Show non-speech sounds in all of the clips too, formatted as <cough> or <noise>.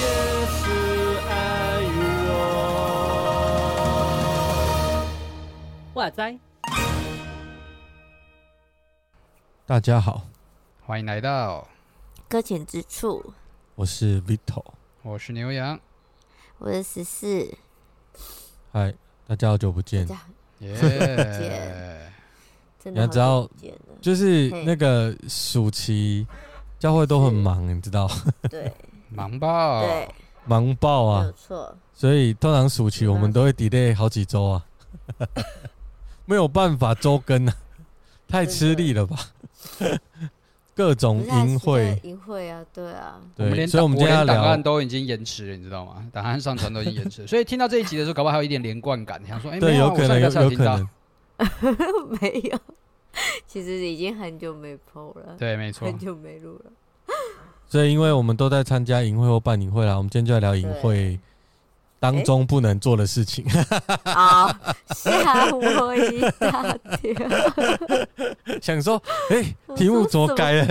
也是爱我。哇塞！大家好，欢迎来到，搁浅之处，我是 Vito。我是牛羊，我是十四，嗨，大家好久不见。大家耶、<laughs> 真的好你要知道就是那个暑期教会都很忙，你知道，对。<laughs> 忙爆，对，忙爆啊。没有！错，所以通常暑期我们都会 delay 好几周啊，<laughs> 没有办法周更啊，太吃力了吧？各种淫会，淫会啊，对啊，对，我们连所以我们今天档案，都已经延迟了，你知道吗？档案上传都已经延迟了，<laughs> 所以听到这一集的时候，搞不好还有一点连贯感，想说，哎、对，有可能，有有可能，<laughs> 没有，其实已经很久没 PO 了，对，没错。很，久没录了，所以因为我们都在参加淫会或办淫会啦，我们今天就来聊淫会当中不能做的事情。啊，吓我一大跳，<laughs> 想说，哎、题目怎么改了？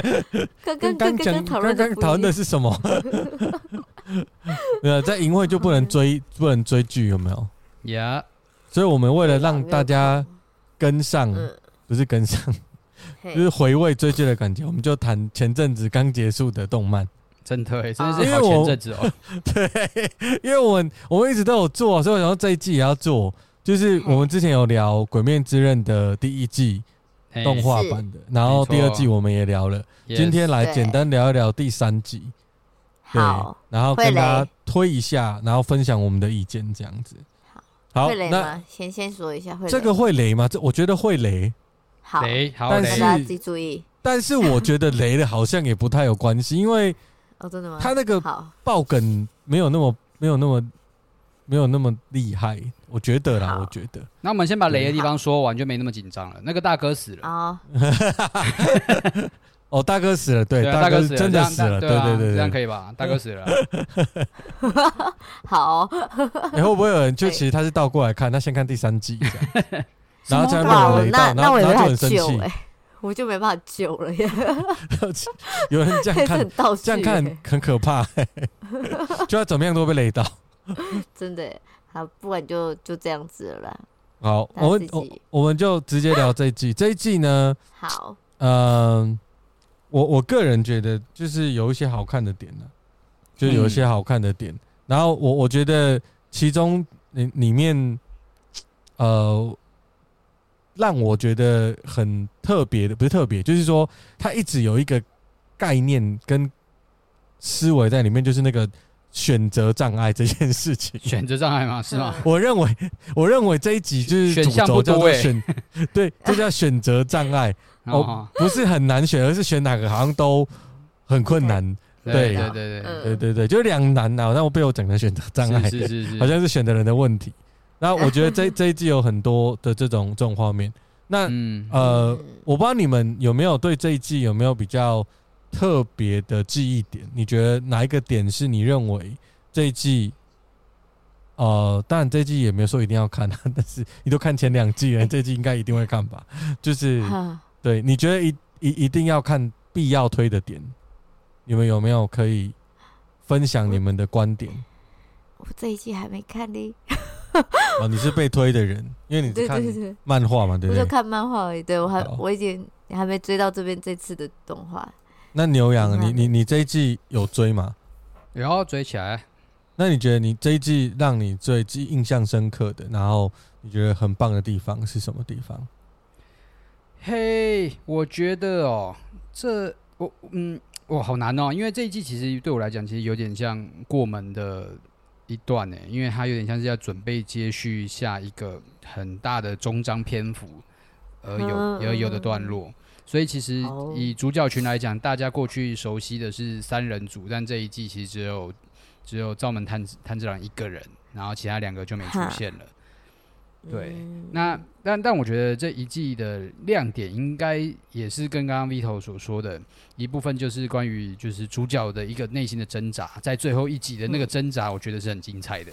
刚跟刚讲刚刚刚讨刚刚讨论的是什么？<laughs> 对啊，在营会就不能追，不能追剧，有没有？呀，所以我们为了让大家跟上，嗯，不是跟上，就是回味追剧的感觉，我们就谈前阵子刚结束的动漫。真的、欸，真的啊是好前阵子哦、<laughs> 对，因为我们我们一直都有做，所以我想说这一季也要做。就是我们之前有聊《鬼面之刃》的第一季嘿动画版的，然后第二季我们也聊了。今天来对简单聊一聊第三季。对好，，然后跟大家推一下，然后分享我们的意见，这样子。好，会雷那吗？先先说一下这个会雷吗？这我觉得会雷，好，雷，好但是大家自己注意但是我觉得雷的好像也不太有关系，因为哦，真的吗？他那个，爆梗没有那么没有那么没有那么厉害，我觉得啦，我觉得。那我们先把雷的地方说完，就没那么紧张了。那个大哥死了，哦，<laughs> 哦，大哥死了，对，啊，大哥真的死了，对对对对。这样可以吧？大哥死了，<laughs> 好，你 <laughs> 会不会有人就其实他是倒过来看，他先看第三季，然后这样哇被雷到，然后他就很生气。我就没办法救了耶，<laughs> 有人这样看 <laughs> 这样看很可怕、欸，<laughs> 就要怎么样都会被雷到。真的好，不管就就这样子了啦。好，我们我我们就直接聊这一季。这一季呢，好，嗯、我我个人觉得就是有一些好看的点呢、就有一些好看的点。然后我我觉得其中里里面，呃，让我觉得很特别的，不是特别，就是说他一直有一个概念跟思维在里面，就是那个选择障碍这件事情。选择障碍吗？是吗？<laughs> 我认为，我认为这一集就是选项主轴叫不多欸做选，对，这叫选择障碍 <laughs> 哦哦，，不是很难选，而是选哪个好像都很困难。对对对对对，嗯对对对，就两难啊。但我被我整个选择障碍，是是是是，<laughs> 好像是选的人的问题。然后我觉得这 <laughs> 这一季有很多的这种这种画面。那嗯，呃嗯，我不知道你们有没有对这一季有没有比较特别的记忆点？你觉得哪一个点是你认为这一季？呃，当然这一季也没有说一定要看啊，<laughs> 但是你都看前两季了，<laughs> 这一季应该一定会看吧？就是哈对，你觉得一一一定要看必要推的点，你们有没有可以分享你们的观点？我这一季还没看呢，<laughs> 哦，你是被推的人，因为你看对对，漫画嘛，对不对？我就看漫画而已。对我还好我已经还没追到这边这次的动画。那牛羊，你嗯你你这一季有追吗？然后追起来，那你觉得你这一季让你最记印象深刻的，然后你觉得很棒的地方是什么地方？嘿，我觉得哦，这我嗯，哇，好难哦，因为这一季其实对我来讲，其实有点像过门的一段呢，因为它有点像是要准备接续下一个很大的终章篇幅而有嗯而有的段落，所以其实哦以主角群来讲，大家过去熟悉的是三人组，但这一季其实只有只有灶门炭治炭治郎一个人，然后其他两个就没出现了。对嗯那但但我觉得这一季的亮点应该也是跟刚刚 Vito 所说的一部分，就是关于就是主角的一个内心的挣扎，在最后一集的那个挣扎，我觉得是很精彩的。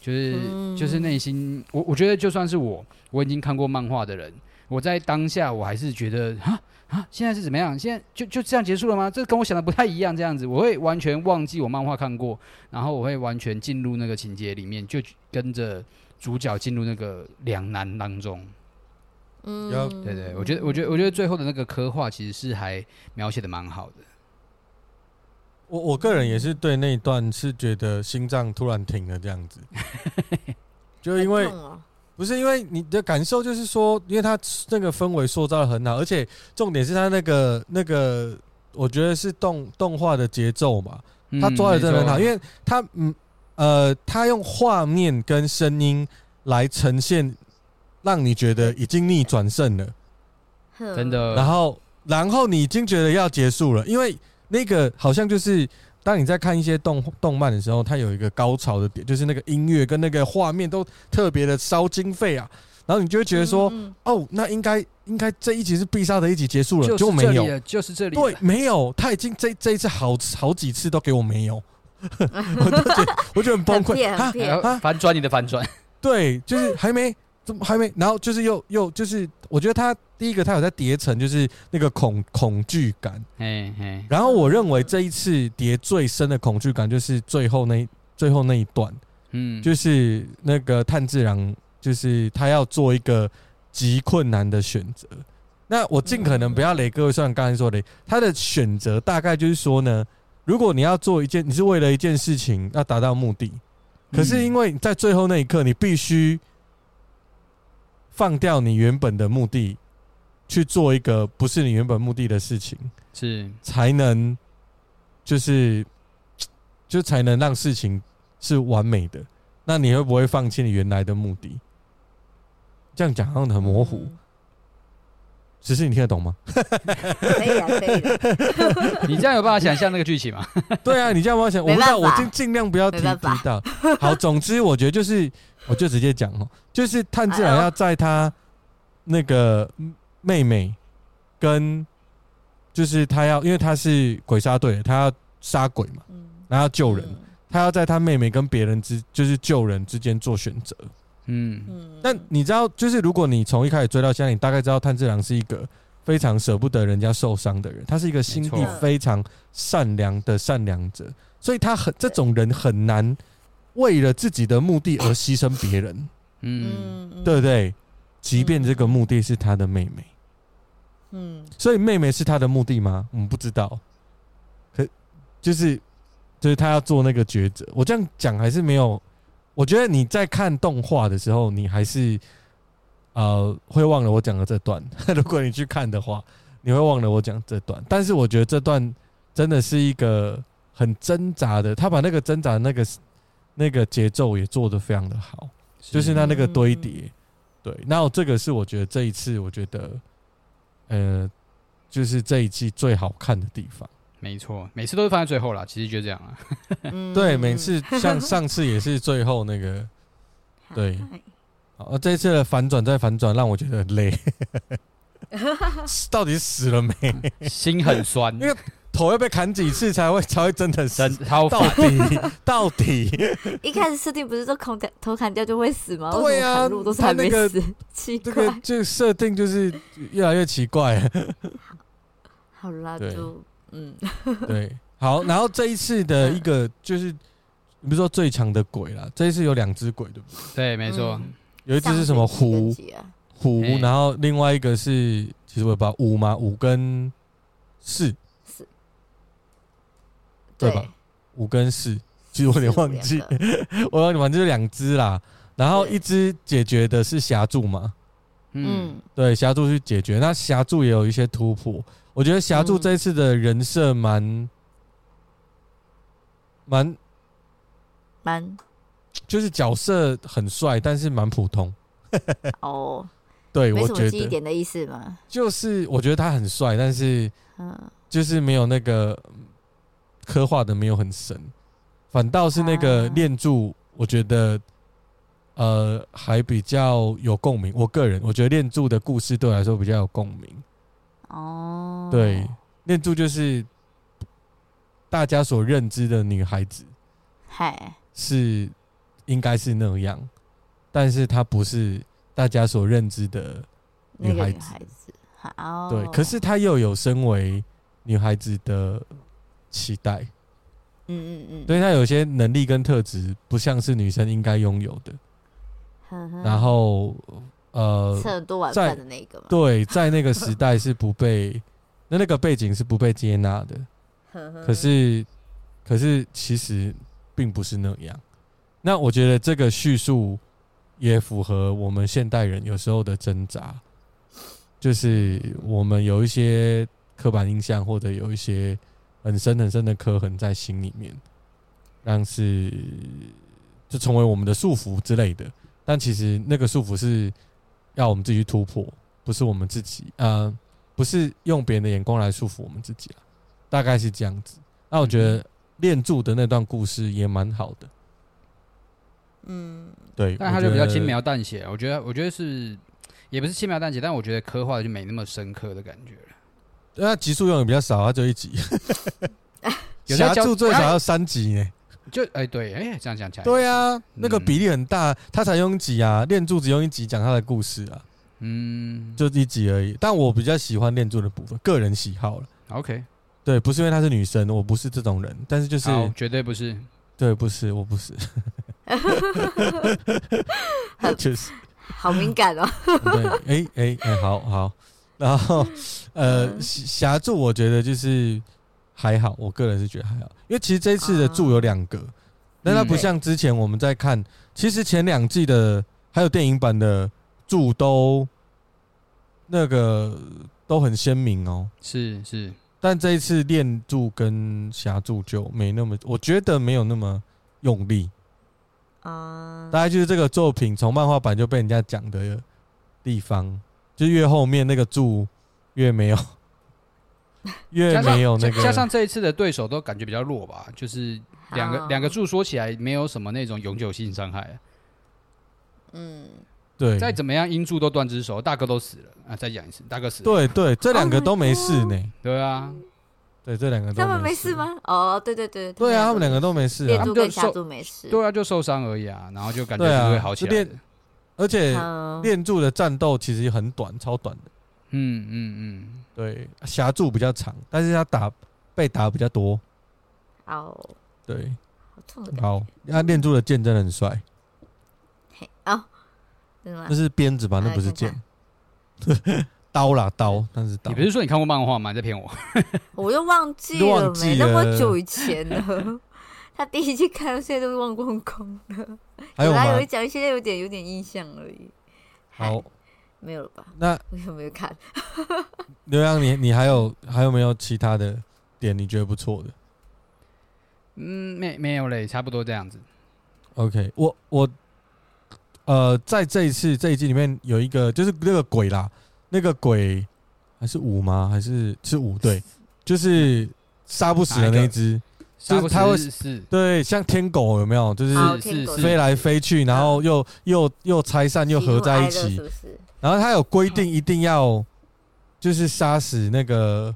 就是、嗯就是内心，我我觉得就算是我，我已经看过漫画的人，我在当下我还是觉得啊啊，现在是怎么样？现在就就这样结束了吗？这跟我想的不太一样，这样子我会完全忘记我漫画看过，然后我会完全进入那个情节里面，就跟着主角进入那个两难当中。嗯，对对，我觉得我觉得我觉得最后的那个刻画其实是还描写的蛮好的。我我个人也是对那一段是觉得心脏突然停了这样子，<laughs> 就因为不是因为你的感受就是说，因为他那个氛围塑造的很好，而且重点是他那个那个，我觉得是动动画的节奏嘛，他抓的真的很好，嗯因为他嗯呃，他用画面跟声音来呈现，让你觉得已经逆转胜了。哼。真的，然后，然后你已经觉得要结束了，因为那个好像就是当你在看一些动动漫的时候，它有一个高潮的点，就是那个音乐跟那个画面都特别的烧经费啊，然后你就会觉得说，嗯哦，那应该应该这一集是必杀的一集结束了，就是就没有，这里了就是这里，对，没有，他已经这这一次好好几次都给我没有，<laughs> 我就觉得我就很崩溃啊反转你的反转，对，就是还没，怎么还没？然后就是又又就是，我觉得他第一个他有在叠层，就是那个恐恐惧感。嘿嘿，然后我认为这一次叠最深的恐惧感就是最后那最后那一段，嗯，就是那个炭治郎，就是他要做一个极困难的选择。那我尽可能不要雷各位，像刚才说的，他的选择大概就是说呢，如果你要做一件，你是为了一件事情要达到目的，可是因为在最后那一刻，你必须放掉你原本的目的，去做一个不是你原本目的的事情，是才能就是就才能让事情是完美的。那你会不会放弃你原来的目的？这样讲好像很模糊。只是你听得懂吗？可以啊，可以的。<laughs> 你这样有办法想象那个剧情吗？<laughs> 对啊，你这样我想，我没不知道，我尽尽量不要提提到。好，总之我觉得就是，我就直接讲哦，就是炭治郎要在他那个妹妹跟，就是他要，因为他是鬼杀队，他要杀鬼嘛，嗯，然后救人，嗯他要在他妹妹跟别人之，就是救人之间做选择。嗯，嗯，但你知道，就是如果你从一开始追到现在，你大概知道炭治郎是一个非常舍不得人家受伤的人，他是一个心地非常善良的善良者，所以他很这种人很难为了自己的目的而牺牲别人，嗯，嗯，对不对？即便这个目的是他的妹妹，嗯，所以妹妹是他的目的吗？我们不知道，可就是就是他要做那个抉择。我这样讲还是没有。我觉得你在看动画的时候，你还是呃会忘了我讲的这段。<laughs> 如果你去看的话，你会忘了我讲这段。但是我觉得这段真的是一个很挣扎的，他把那个挣扎的那个那个节奏也做得非常的好，就是那那个堆叠。对，那我这个是我觉得这一次我觉得呃，就是这一季最好看的地方。没错，每次都是放在最后啦。其实就这样啊。<laughs> 嗯对，每次像 <laughs> 上次也是最后那个，对嗨好，这次的反转再反转，让我觉得很累。<laughs> 到底死了没？心很酸，因为头要被砍几次才会才会真的死真？超到。底到底？一开始设定不是说砍掉头砍掉就会死吗？对啊路都是还没死，奇这怪。个这个设定就是越来越奇怪。好啦，就嗯，<laughs> 对，好，然后这一次的一个就是，你不是说最强的鬼啦？这一次有两只鬼，对不对？对，没错嗯，有一只是什么上虎啊？虎，然后另外一个是，其实我也不知道五嘛，五跟四。对吧对，五跟四，其实我有点忘记 <laughs> 我忘记，反正就是两只啦。然后一只解决的是霞柱嘛，嗯，嗯，对，霞柱去解决。那霞柱也有一些突破，我觉得霞柱嗯。这一次的人设蛮蛮，蛮就是角色很帅，但是蛮普通。哦，<laughs> 对，没什么我觉得记忆点的意思嘛。就是我觉得他很帅，但是嗯，就是没有那个刻画的没有很深，反倒是那个练柱，我觉得呃还比较有共鸣。我个人我觉得恋柱的故事对我来说比较有共鸣。哦，对，恋柱就是大家所认知的女孩子，嗨，是应该是那样，但是她不是大家所认知的女孩子。孩子，好，对，可是她又有身为女孩子的期待。嗯嗯嗯，所以她有些能力跟特质不像是女生应该拥有的。然后呃，吃很多碗饭的那个嘛，对，在那个时代是不被那那个背景是不被接纳的。可是，可是其实并不是那样。那我觉得这个叙述也符合我们现代人有时候的挣扎，就是我们有一些刻板印象，或者有一些很深很深的刻痕在心里面，让是就成为我们的束缚之类的。但其实那个束缚是要我们自己去突破，不是我们自己，呃，不是用别人的眼光来束缚我们自己啊。大概是这样子。那我觉得恋柱的那段故事也蛮好的。嗯，对，但他就比较轻描淡写。我觉得，我觉得是也不是轻描淡写，但我觉得刻画的就没那么深刻的感觉了。那集数用的比较少，他就一集。有在教侠柱最少要三集呢。就哎、欸、对，哎、欸、这样讲起来，对啊，那个比例很大，他才用一集啊，练柱只用一集讲他的故事啊，嗯，就一集而已。但我比较喜欢练柱的部分，个人喜好了。OK，对，不是因为她是女生，我不是这种人，但是就是绝对不是，对，不是，我不是，<laughs> <laughs> 就是好敏感哦。对，哎哎哎，好好，然后 <laughs> 呃，侠柱我觉得就是。还好，我个人是觉得还好，因为其实这一次的柱有两个，但它不像之前我们在看，其实前两季的还有电影版的柱都那个都很鲜明哦。是是，但这一次恋柱跟侠柱就没那么，我觉得没有那么用力。啊，大概就是这个作品从漫画版就被人家讲的地方，就越后面那个柱越没有。<laughs> 越没有那个，加上这一次的对手都感觉比较弱吧，就是两个两个柱说起来没有什么那种永久性伤害。嗯，对，再怎么样阴柱都断只手，大哥都死了啊！再讲一次，大哥死了。对对，这两个都没事呢。对啊，对，这两个都他们没事吗？哦，对对对，对啊，他们两个都没事啊，恋柱跟霞柱没事。对啊，就受伤而已啊，然后就感觉不会好起来。而且练柱的战斗其实很短，超短的。嗯嗯嗯。对，侠柱比较长，但是他打被打比较多。哦，对，好痛的。好，他恋柱的剑真的很帅。嘿，哦，真的吗？那是鞭子吧？那不是剑。<laughs> 刀啦，刀，但是刀。你不是说你看过漫画吗？你在骗我。<laughs> 我又忘记了，没那么久以前了。<laughs> 他第一季看到现在都忘光光了。还有吗？有一讲，现在有点有点印象而已。好。没有了吧？那我有没有看？<laughs> 刘洋，你你还有还有没有其他的点你觉得不错的？嗯，没没有嘞，差不多这样子。OK，我我呃，在这一次这一季里面有一个就是那个鬼啦，那个鬼还是五吗？还是是五？对，就是杀不死的那一只，就是他会是，对，像天狗有没有？就是飞来飞去，然后又又又拆散又合在一起。然后它有规定，一定要就是杀死那个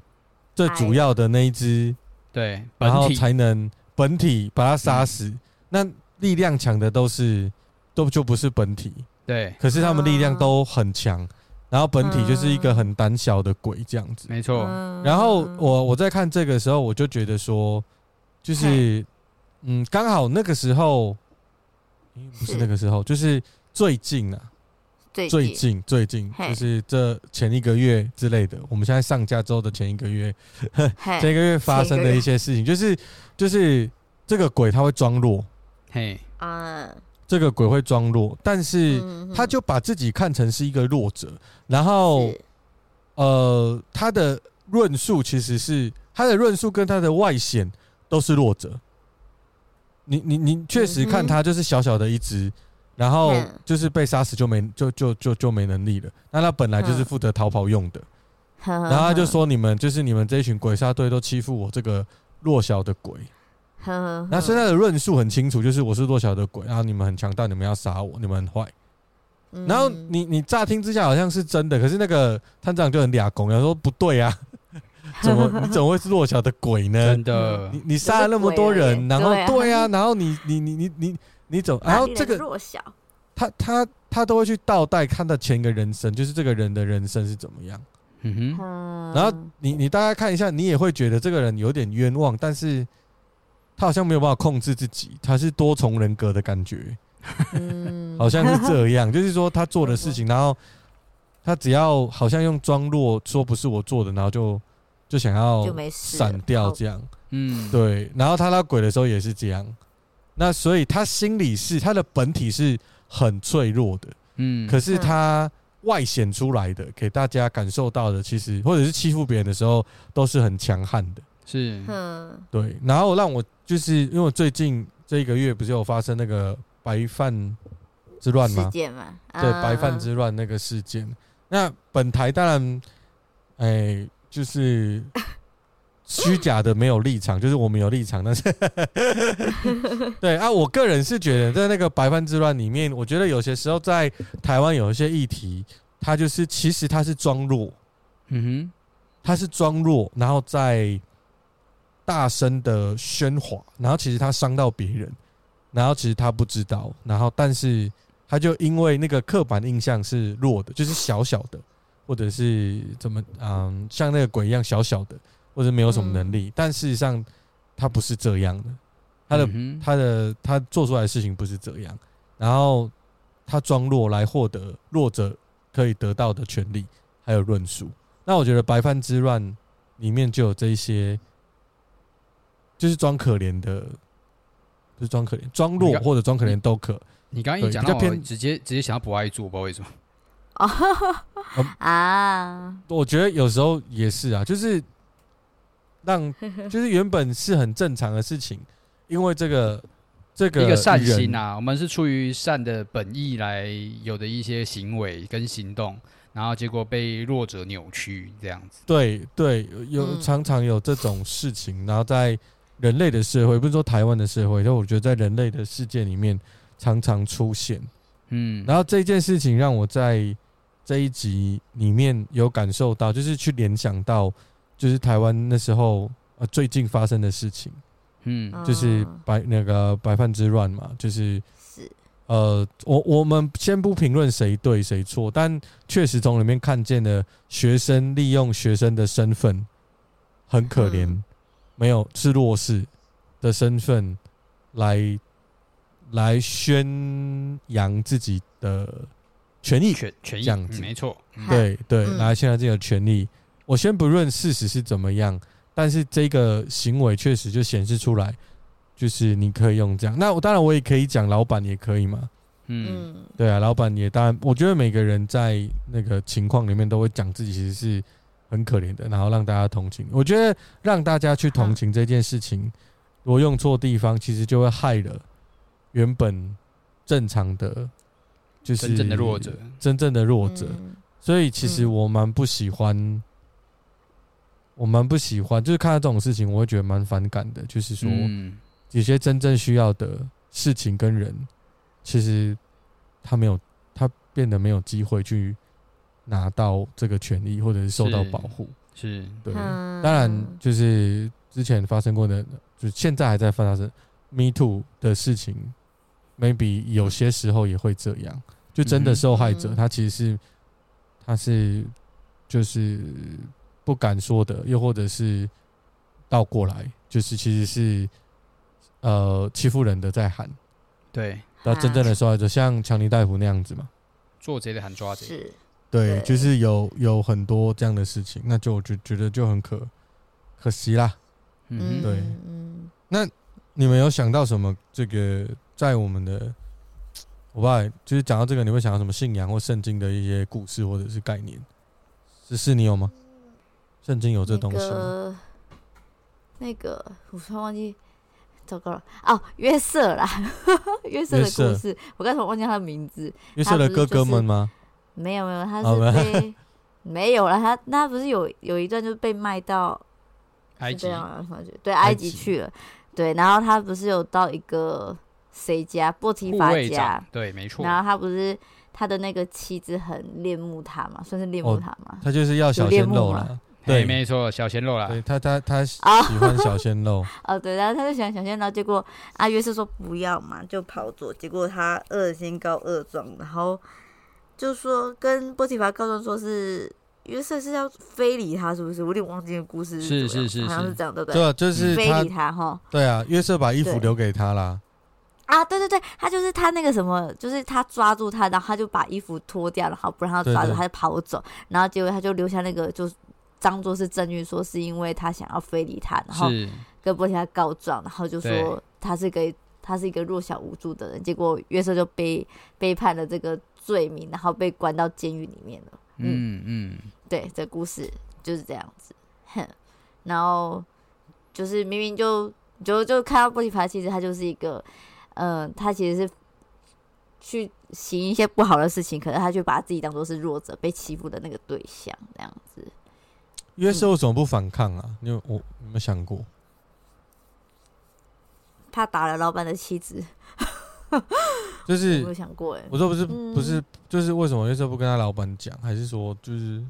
最主要的那一只，对，然后才能本体把它杀死。那力量强的都是都就不是本体，对。可是他们力量都很强，然后本体就是一个很胆小的鬼这样子。没错。然后我我在看这个时候，我就觉得说，就是嗯，刚好那个时候，不是那个时候，就是最近啊。最近。最近就是这前一个月之类的，我们现在上架之后的前一个月，<laughs> 前一个月发生的一些事情，就是就是这个鬼他会装弱，嘿。啊，这个鬼会装弱，但是他就把自己看成是一个弱者，然后呃，他的论述其实是他的论述跟他的外显都是弱者，你你你确实看他就是小小的一只。然后就是被杀死就没就就就就没能力了。那他本来就是负责逃跑用的。然后他就说：“你们就是你们这一群鬼杀队都欺负我这个弱小的鬼。”那现在的论述很清楚，就是我是弱小的鬼，然后你们很强大，你们要杀我，你们很坏。然后你你乍听之下好像是真的，可是那个探长就很俩公，然后说不对啊，怎么你怎么会是弱小的鬼呢？真的，你你杀了那么多人，然后对啊，然后你你你你你。你走，然后这个弱小，他他他都会去倒带看到前一个人生，就是这个人的人生是怎么样。嗯哼，嗯，然后你你大概看一下，你也会觉得这个人有点冤枉，但是他好像没有办法控制自己，他是多重人格的感觉，嗯好像是这样，<laughs> 就是说他做的事情，然后他只要好像用装弱说不是我做的，然后就就想要闪掉这样，嗯，对，然后他拉鬼的时候也是这样，那所以他心里是他的本体是很脆弱的，嗯，可是他。外显出来的，给大家感受到的，其实或者是欺负别人的时候，都是很强悍的。是，嗯，对。然后让我就是因为我最近这一个月不是有发生那个白饭之乱吗？事件嘛，对，白饭之乱那个事件。那本台当然，哎，就是虚假的没有立场，<laughs> 就是我们有立场，但是 <laughs> 对啊，我个人是觉得在那个白饭之乱里面，我觉得有些时候在台湾有一些议题，它就是其实它是装弱，嗯哼，它是装弱，然后在大声的喧哗，然后其实他伤到别人，然后其实他不知道，然后但是他就因为那个刻板印象是弱的，就是小小的，或者是怎么嗯，像那个鬼一样小小的，或者没有什么能力，但事实上他不是这样的。他的、嗯、他的他做出来的事情不是这样，然后他装弱来获得弱者可以得到的权利，还有论述。那我觉得白饭之乱里面就有这一些，就是装可怜的，不是装可怜，装弱或者装可怜都可。你刚刚一讲到偏我直接直接想要不爱做，不知道为什么。<laughs> 啊，我觉得有时候也是啊，就是让 <laughs> 就是原本是很正常的事情。因为这个这个一个善心啊，我们是出于善的本意来有的一些行为跟行动，然后结果被弱者扭曲这样子。对对，有常常有这种事情，然后在人类的社会，不是说台湾的社会，但我觉得在人类的世界里面常常出现。嗯，然后这件事情让我在这一集里面有感受到，就是去联想到，就是台湾那时候呃最近发生的事情。嗯，就是白那个白饭之乱嘛，就是是。呃，我我们先不评论谁对谁错，但确实从里面看见了学生利用学生的身份很可怜，嗯、没有是弱势的身份来来宣扬自己的权益，权权益这样子，没错，对对，然后现在这个权利。我先不论事实是怎么样。但是这个行为确实就显示出来，就是你可以用这样。那我当然我也可以讲，老板也可以嘛。嗯，对啊，老板也当然，我觉得每个人在那个情况里面都会讲自己其实是很可怜的，然后让大家同情。我觉得让大家去同情这件事情，如果用错地方，其实就会害了原本正常的，就是真正的弱者，真正的弱者。所以其实我蛮不喜欢。我蛮不喜欢，就是看到这种事情，我会觉得蛮反感的。就是说，有些真正需要的事情跟人，其实他没有，他变得没有机会去拿到这个权利，或者是受到保护。是，对。当然，就是之前发生过的，就现在还在发生 Me Too 的事情，maybe 有些时候也会这样。就真的受害者，他其实是，他是，就是。不敢说的，又或者是倒过来，就是其实是呃欺负人的在喊，对，那真正的受害者像强尼戴夫那样子嘛，做贼的喊抓贼，是，对，就是有有很多这样的事情，那就我就觉得就很可可惜啦，嗯，对，嗯，那你们有想到什么？这个在我们的我不知道，就是讲到这个，你会想到什么信仰或圣经的一些故事或者是概念？只是你有吗？圣经有这东西吗？那个我突然忘记，糟糕了哦，约瑟啦，<laughs> 约瑟的故事，我刚才忘记他的名字。约瑟的哥哥们吗？没有没有，他是被没有了。他他不是有有一段就是被卖到埃及，对埃及去了。对，然后他不是有到一个谁家波提法家？对，没错。然后他不是。他的那个妻子很恋慕他嘛，算是恋慕他嘛？他就是要小鲜肉了，<laughs> 对，没错，小鲜肉啦。对他他他喜啊欢小鲜肉，哦，对，然后他就喜欢小鲜肉，结果阿约瑟说不要嘛，就跑走。结果他恶先告恶状，然后就说跟波提法告状，说是约瑟是要非礼他，是不是？我有点忘记的故事是是是是好像是这样，对不对？对，就是非礼，他哈。对啊，约瑟把衣服留给他啦，啊，对对对，他就是他那个什么，就是他抓住他，然后他就把衣服脱掉，然后不让他抓住，对。对他就跑走，然后结果他就留下那个，就当做是证据，说是因为他想要非礼他，然后，跟波提亚告状，然后就说他是个他是一个弱小无助的人，结果约瑟就背背叛了这个罪名，然后被关到监狱里面了。嗯嗯，对，这故事就是这样子，哼，然后就是明明就就就看到波提乏，其实他就是一个，嗯、呃，他其实是去行一些不好的事情，可是他却把自己当做是弱者被欺负的那个对象，这样子。约瑟为什么不反抗啊？你有我有没有想过？他打了老板的妻子，<laughs> 就是没有想过哎，我说不是嗯不是，就是为什么约瑟不跟他老板讲？还是说就是？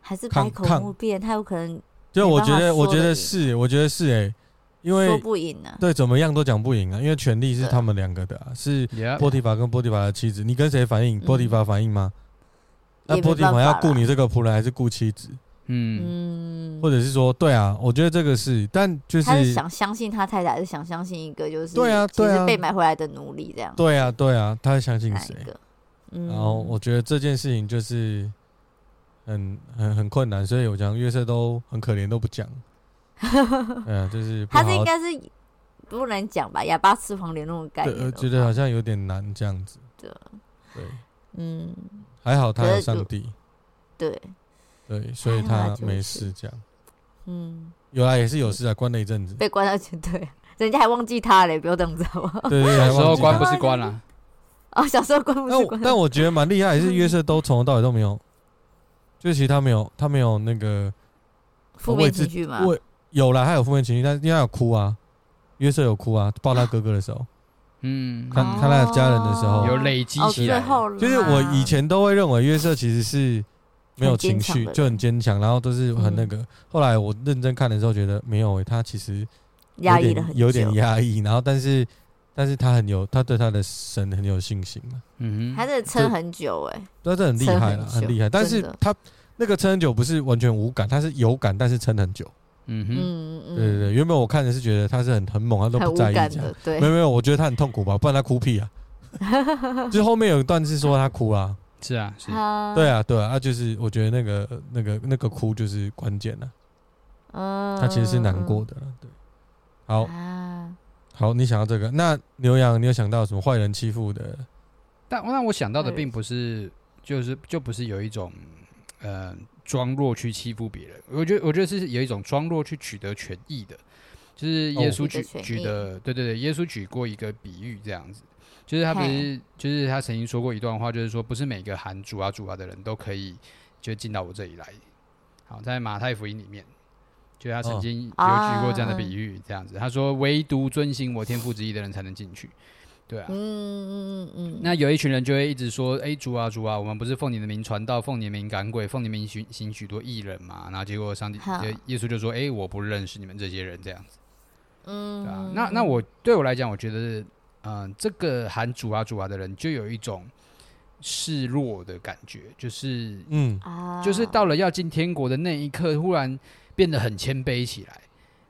还是抗百口抗莫辩，他有可能就我觉得，我觉得是，我觉得是哎、因说为不赢啊。对怎么样都讲不赢啊，因为权力是他们两个的、啊，是波提法跟波提法的妻子，你跟谁反映？波提法反应吗？那波提法要办法啦顾你这个仆人还是雇妻子？嗯，嗯，或者是说，对啊，我觉得这个是，但就是他是想相信他太太，还是想相信一个就是对啊对啊被买回来的奴隶这样？对啊，对啊，他相信谁？然后我觉得这件事情就是很很很困难，所以我讲约瑟都很可怜，都不讲。<laughs> 对啊，就是他是应该是不能讲吧？哑巴吃黄连那种概对，念。我觉得好像有点难这样子。对对，嗯，还好他有上帝，对，对，所以他没事这样。嗯，有啊，也是有事啊，关了一阵子。被关到去，对，人家还忘记他嘞，不要这样子好不好？对对，对小时候关不是关了，<laughs> 哦，小时候关不是但我关，但我觉得蛮厉害，是约瑟都从头到尾都没有，就其实他没有他没有那个负面情绪嘛。为有啦，他有负面情绪，但是因为他有哭啊，约瑟有哭啊，抱他哥哥的时候，嗯，看看他的家人的时候。有累积哦，起来。最后就是我以前都会认为约瑟其实是没有情绪，就很坚强，然后都是很那个。后来我认真看的时候，觉得没有诶、他其实压抑了很有点压抑，然后但是但是他很有，他对他的神很有信心啊，嗯哼，他真的撑很久哎，对，这很厉害了，很厉害。但是他那个撑很久不是完全无感，他是有感，但是撑很久。嗯哼，嗯嗯，对对对，原本我看的是觉得他是很很猛，他都不在意这样。对。没，有没有，我觉得他很痛苦吧，不然他哭屁啊。<laughs> 就是后面有一段是说他哭啊，是啊，是，他对，啊，对啊，啊，就是我觉得那个那个那个哭就是关键了，嗯，他其实是难过的了。对，好。啊，好，你想到这个，那牛羊，你有想到什么坏人欺负的？但那我想到的并不是，就是就不是有一种，呃，装弱去欺负别人。我觉得，我觉得是有一种装弱去取得权益的。就是耶稣举、举的，对对对，耶稣举过一个比喻，这样子，就是他不是，就是他曾经说过一段话，就是说，不是每个喊主啊主啊的人都可以就进到我这里来。好，在马太福音里面，就他曾经有举过这样的比喻，这样子，他说，唯独遵行我天赋之意的人才能进去。对啊，嗯嗯嗯嗯，那有一群人就会一直说：“哎、主啊，主啊，我们不是奉你的名传道，奉你的名赶鬼，奉你的名行行许多异人嘛？”然后结果上帝就耶稣就说：“哎、我不认识你们这些人。”这样子，嗯，对啊。那那我对我来讲，我觉得，嗯、呃，这个喊主啊主啊的人，就有一种示弱的感觉，就是嗯，啊，就是到了要进天国的那一刻，忽然变得很谦卑起来。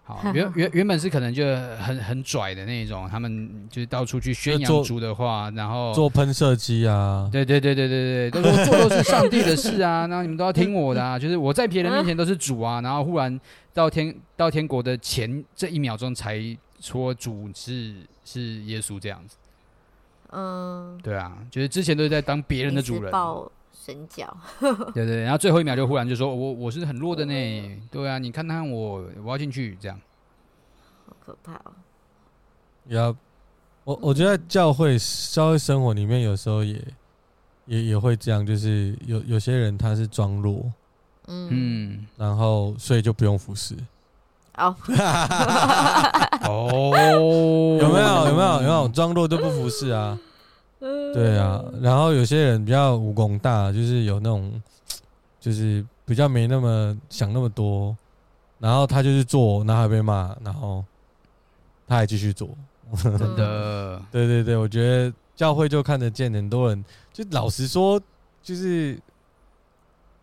好，原 <laughs> 原原本是可能就很很拽的那种，他们就是到处去宣扬主的话，然后做喷射机啊，对对对对对对，都说 <laughs> 做都是上帝的事啊，然后你们都要听我的啊，<laughs> 就是我在别人面前都是主啊，然后忽然到天到天国的前这一秒钟才说主是是耶稣这样子，嗯，对啊，就是之前都是在当别人的主人，抱神脚，对对对，然后最后一秒就忽然就说我我是很弱的呢，对。啊，你看看我我要进去这样，好可怕哦，也要我我觉得教会教会生活里面有时候也也也会这样，就是有有些人他是装弱，嗯，嗯，然后所以就不用服侍，哦，<laughs> 哦，<laughs> 有没有有没有有没有装弱就不服侍啊？对啊，然后有些人比较武功大，就是有那种 <tsk> 就是比较没那么想那么多，然后他就是做，然后还被骂，然后他还继续做，真的，<laughs> 对对对，我觉得教会就看得见很多人，就老实说，就是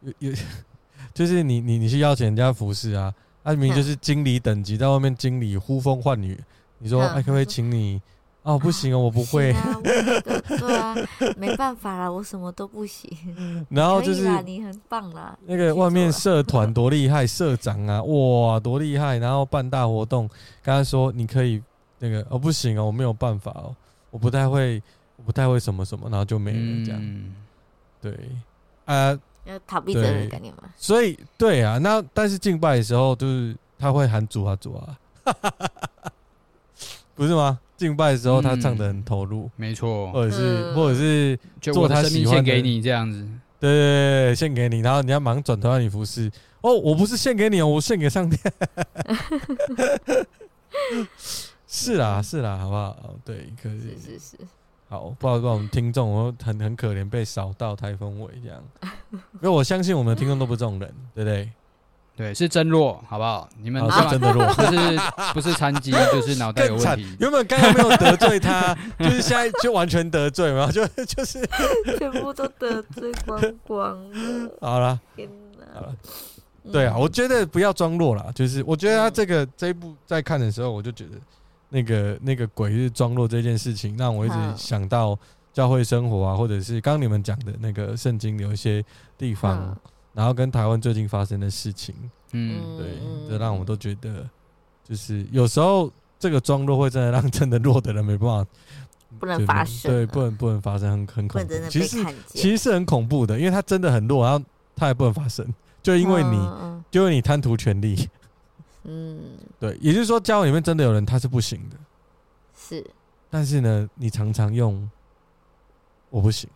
有有，<laughs> 就是你你你去邀请人家服侍啊，他明明就是经理等级，在外面经理呼风唤雨，你说哎，可不可以请你？哦，不行哦，我不会。啊我、对啊，没办法啦，我什么都不行。<laughs> 然后就是你很棒啦。那个外面社团 <laughs> 多厉害，社长啊，哇，多厉害！然后办大活动，刚才说你可以那个哦，不行哦，我没有办法哦，我不太会，我不太会什么什么，然后就没了这样。嗯、对啊，要逃避责任的概念嘛。所以对啊，那但是敬拜的时候，就是他会喊主啊主啊，<laughs> 不是吗？敬拜的时候，他唱的很投入，没错，或者是或者是做他喜欢给你这样子，对对对，献给你，然后你要忙转头让你服侍。哦，我不是献给你哦，我献给上帝。<laughs> 是啦是啦，好不好？对，可以，是是是，好，不好意思，我们听众我很很可怜，被扫到台风尾这样，因为我相信我们的听众都不是这种人，对不对？对，是真弱，好不好？你们是真的弱，不是不是残疾，<laughs> 就是脑袋有问题。原本刚刚没有得罪他，<laughs> 就是现在就完全得罪嘛，就就是 <laughs> 全部都得罪光光了。好了，天哪，好了，对啊，我觉得不要装弱了，就是我觉得他这个这一部在看的时候，我就觉得那个那个鬼是装弱这件事情，让我一直想到教会生活啊，或者是刚刚你们讲的那个圣经有一些地方。然后跟台湾最近发生的事情，嗯，对，这让我都觉得，就是有时候这个装弱会真的让真的弱的人没办法，不能发生，对，不能不能发生，很很恐怖。其实其实是很恐怖的，因为他真的很弱，然后他也不能发生，就因为你，就因为你贪图权力，<laughs> 嗯，对，也就是说，教会里面真的有人他是不行的，是，但是呢，你常常用我不行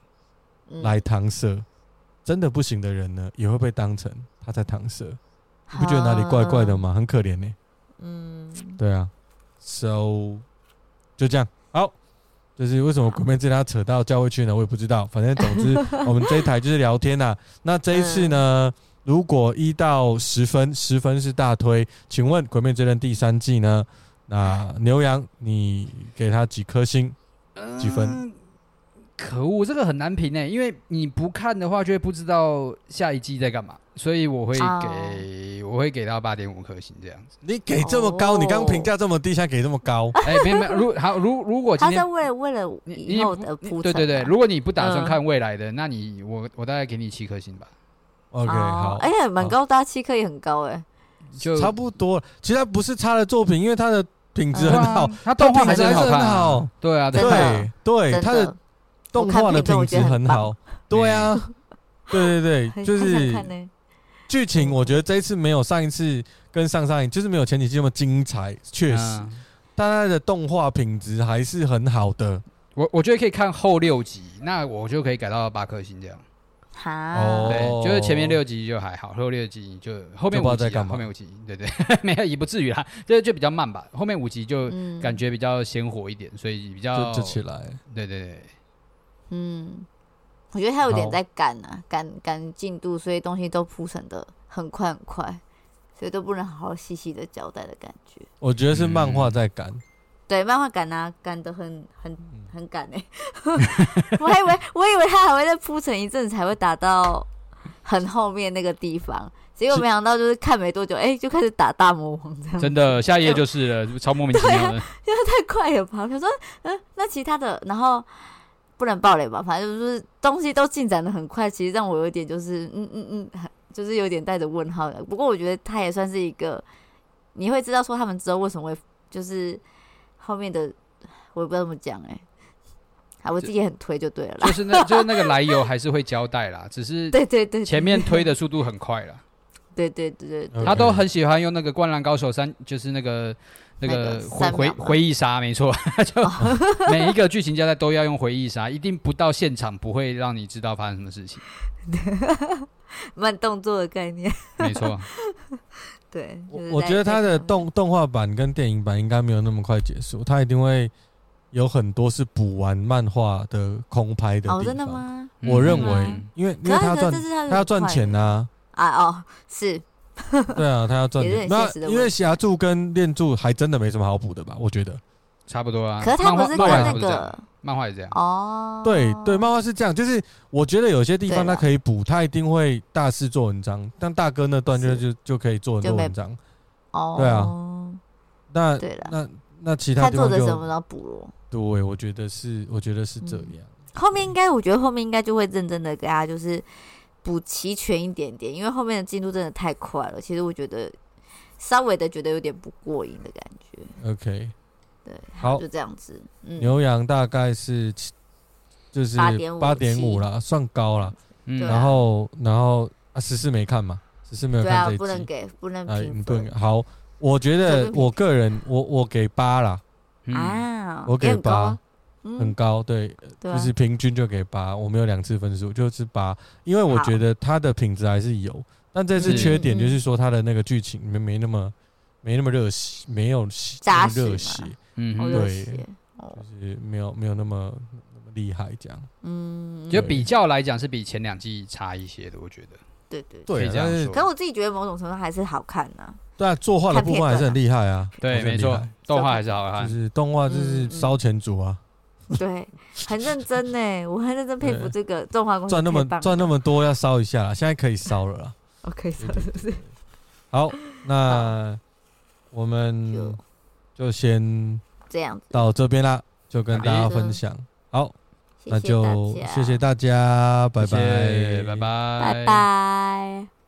来搪塞。真的不行的人呢，也会被当成他在搪塞，你不觉得哪里怪怪的吗？很可怜呢。嗯，对啊，so 就这样。好，就是为什么鬼面之刃要扯到教会去呢？我也不知道。反正总之，<laughs> 我们这一台就是聊天呐。那这一次呢，如果一到十分，十分是大推，请问鬼面之刃第三季呢？那牛羊，你给他几颗星？几分？可恶，这个很难评诶，因为你不看的话，就会不知道下一季在干嘛，所以我会给，oh. 我会给到八点五颗星这样子。你给这么高，oh. 你刚评价这么低，现在给这么高？<laughs> 哎、欸，没有没有，如好如如果今天他在为了为了以后的铺对对对，如果你不打算看未来的，嗯、那你我我大概给你七颗星吧。OK，、oh. 好，哎呀，蛮高，大家七颗也很高哎，就差不多。其实它不是差的作品，因为它的品质很好，它、啊、动画还是很好看、啊。对啊，对对对，它的。动画的品质很好，对啊，对。对对，<laughs> 就是剧情，我觉得这一次没有上一次跟上上一就是没有前几季那么精彩，确实，但它的动画品质还是很好的。我我觉得可以看后六集，那我就可以改到八颗星这样。好，对，就是前面六集就还好，后六集就后面五集，后面五集，对对，<laughs> 没有也不至于啦，这就比较慢吧。后面五集就感觉比较鲜活一点，所以比较就起来，对对对。嗯，我觉得他有点在赶啊，赶赶进度，所以东西都铺成的很快很快，所以都不能好好细细的交代的感觉。我觉得是漫画在赶，嗯，对，漫画赶啊，赶的很很很赶哎，<laughs> 欸，我还以为我以为他还会再铺成一阵子才会打到很后面那个地方，结果没想到就是看没多久，哎，欸，就开始打大魔王这样。真的，下一页就是了，超莫名其妙的，因为太快了吧？我说，嗯，那其他的，然后。不能暴雷吧，反正就是东西都进展的很快，其实让我有点就是嗯嗯嗯，就是有点带着问号的。不过我觉得他也算是一个，你会知道说他们之后为什么会就是后面的，我也不知道怎么讲哎、欸，啊，我自己也很推就对了啦，就是那就是那个来由还是会交代啦，只是对 <laughs> 对对，前面推的速度很快了，对对对对，对，他都很喜欢用那个灌篮高手三，就是那个。那个回回回忆杀没错，<laughs> 就 <laughs> 每一个剧情交代都要用回忆杀，一定不到现场不会让你知道发生什么事情。<laughs> 慢动作的概念，没错。对，我觉得它的动动画版跟电影版应该没有那么快结束，它一定会有很多是补完漫画的空拍的地方。哦，真的吗？我认为，因为因为他赚他要赚钱啊，啊哦，是 <laughs> 对啊，他要赚钱。也是很那现实的问题因为侠柱跟恋柱还真的没什么好补的吧？我觉得。差不多啊。可是他不是跟漫画那是这样个漫画也这样。哦，对对，漫画是这样，就是我觉得有些地方他对啦可以补，他一定会大肆做文章。但大哥那段就是就就可以做很多没文章。哦，对啊那对了那那其他他地方就作者什么都要补咯。对，我觉得是，我觉得是这样。后面应该，我觉得后面应该就会认真的给他就是补齐全一点点，因为后面的进度真的太快了。其实我觉得稍微的觉得有点不过瘾的感觉。OK，对，好就这样子。嗯，牛羊大概是七就是8.5八点五了，算高了。然后然后啊，十四没看嘛，十四没有对啊，看这一不能。给不能啊，不能分好，我觉得我个人我我给八啦，嗯啊，我给八，嗯很高，对，就是平均就给八，我没有两次分数，就是八，因为我觉得它的品质还是有，但这次是。缺点就是说它的那个剧情没没那么没那么热血，没有扎热血，嗯，对热血。哦。就，是没有没有那么那么厉害这样。嗯，就比较来讲是比前两季差一些的，我觉得。对对。对。啊，可以这样可是我自己觉得某种程度还是好看呐，对啊，作画的部分还是很厉害啊，对，没错动画还是好看。就。是动画就是烧钱组啊，<laughs> 对，很认真呢，我很认真佩服这个中华公司，赚那么赚那么多要烧一下啦，现在可以烧了啦。<laughs> OK，是不是？<laughs> 好，那我们就就先这样子，到这边啦，就跟大家分享。好，那就谢谢大家，拜拜，拜拜，拜拜。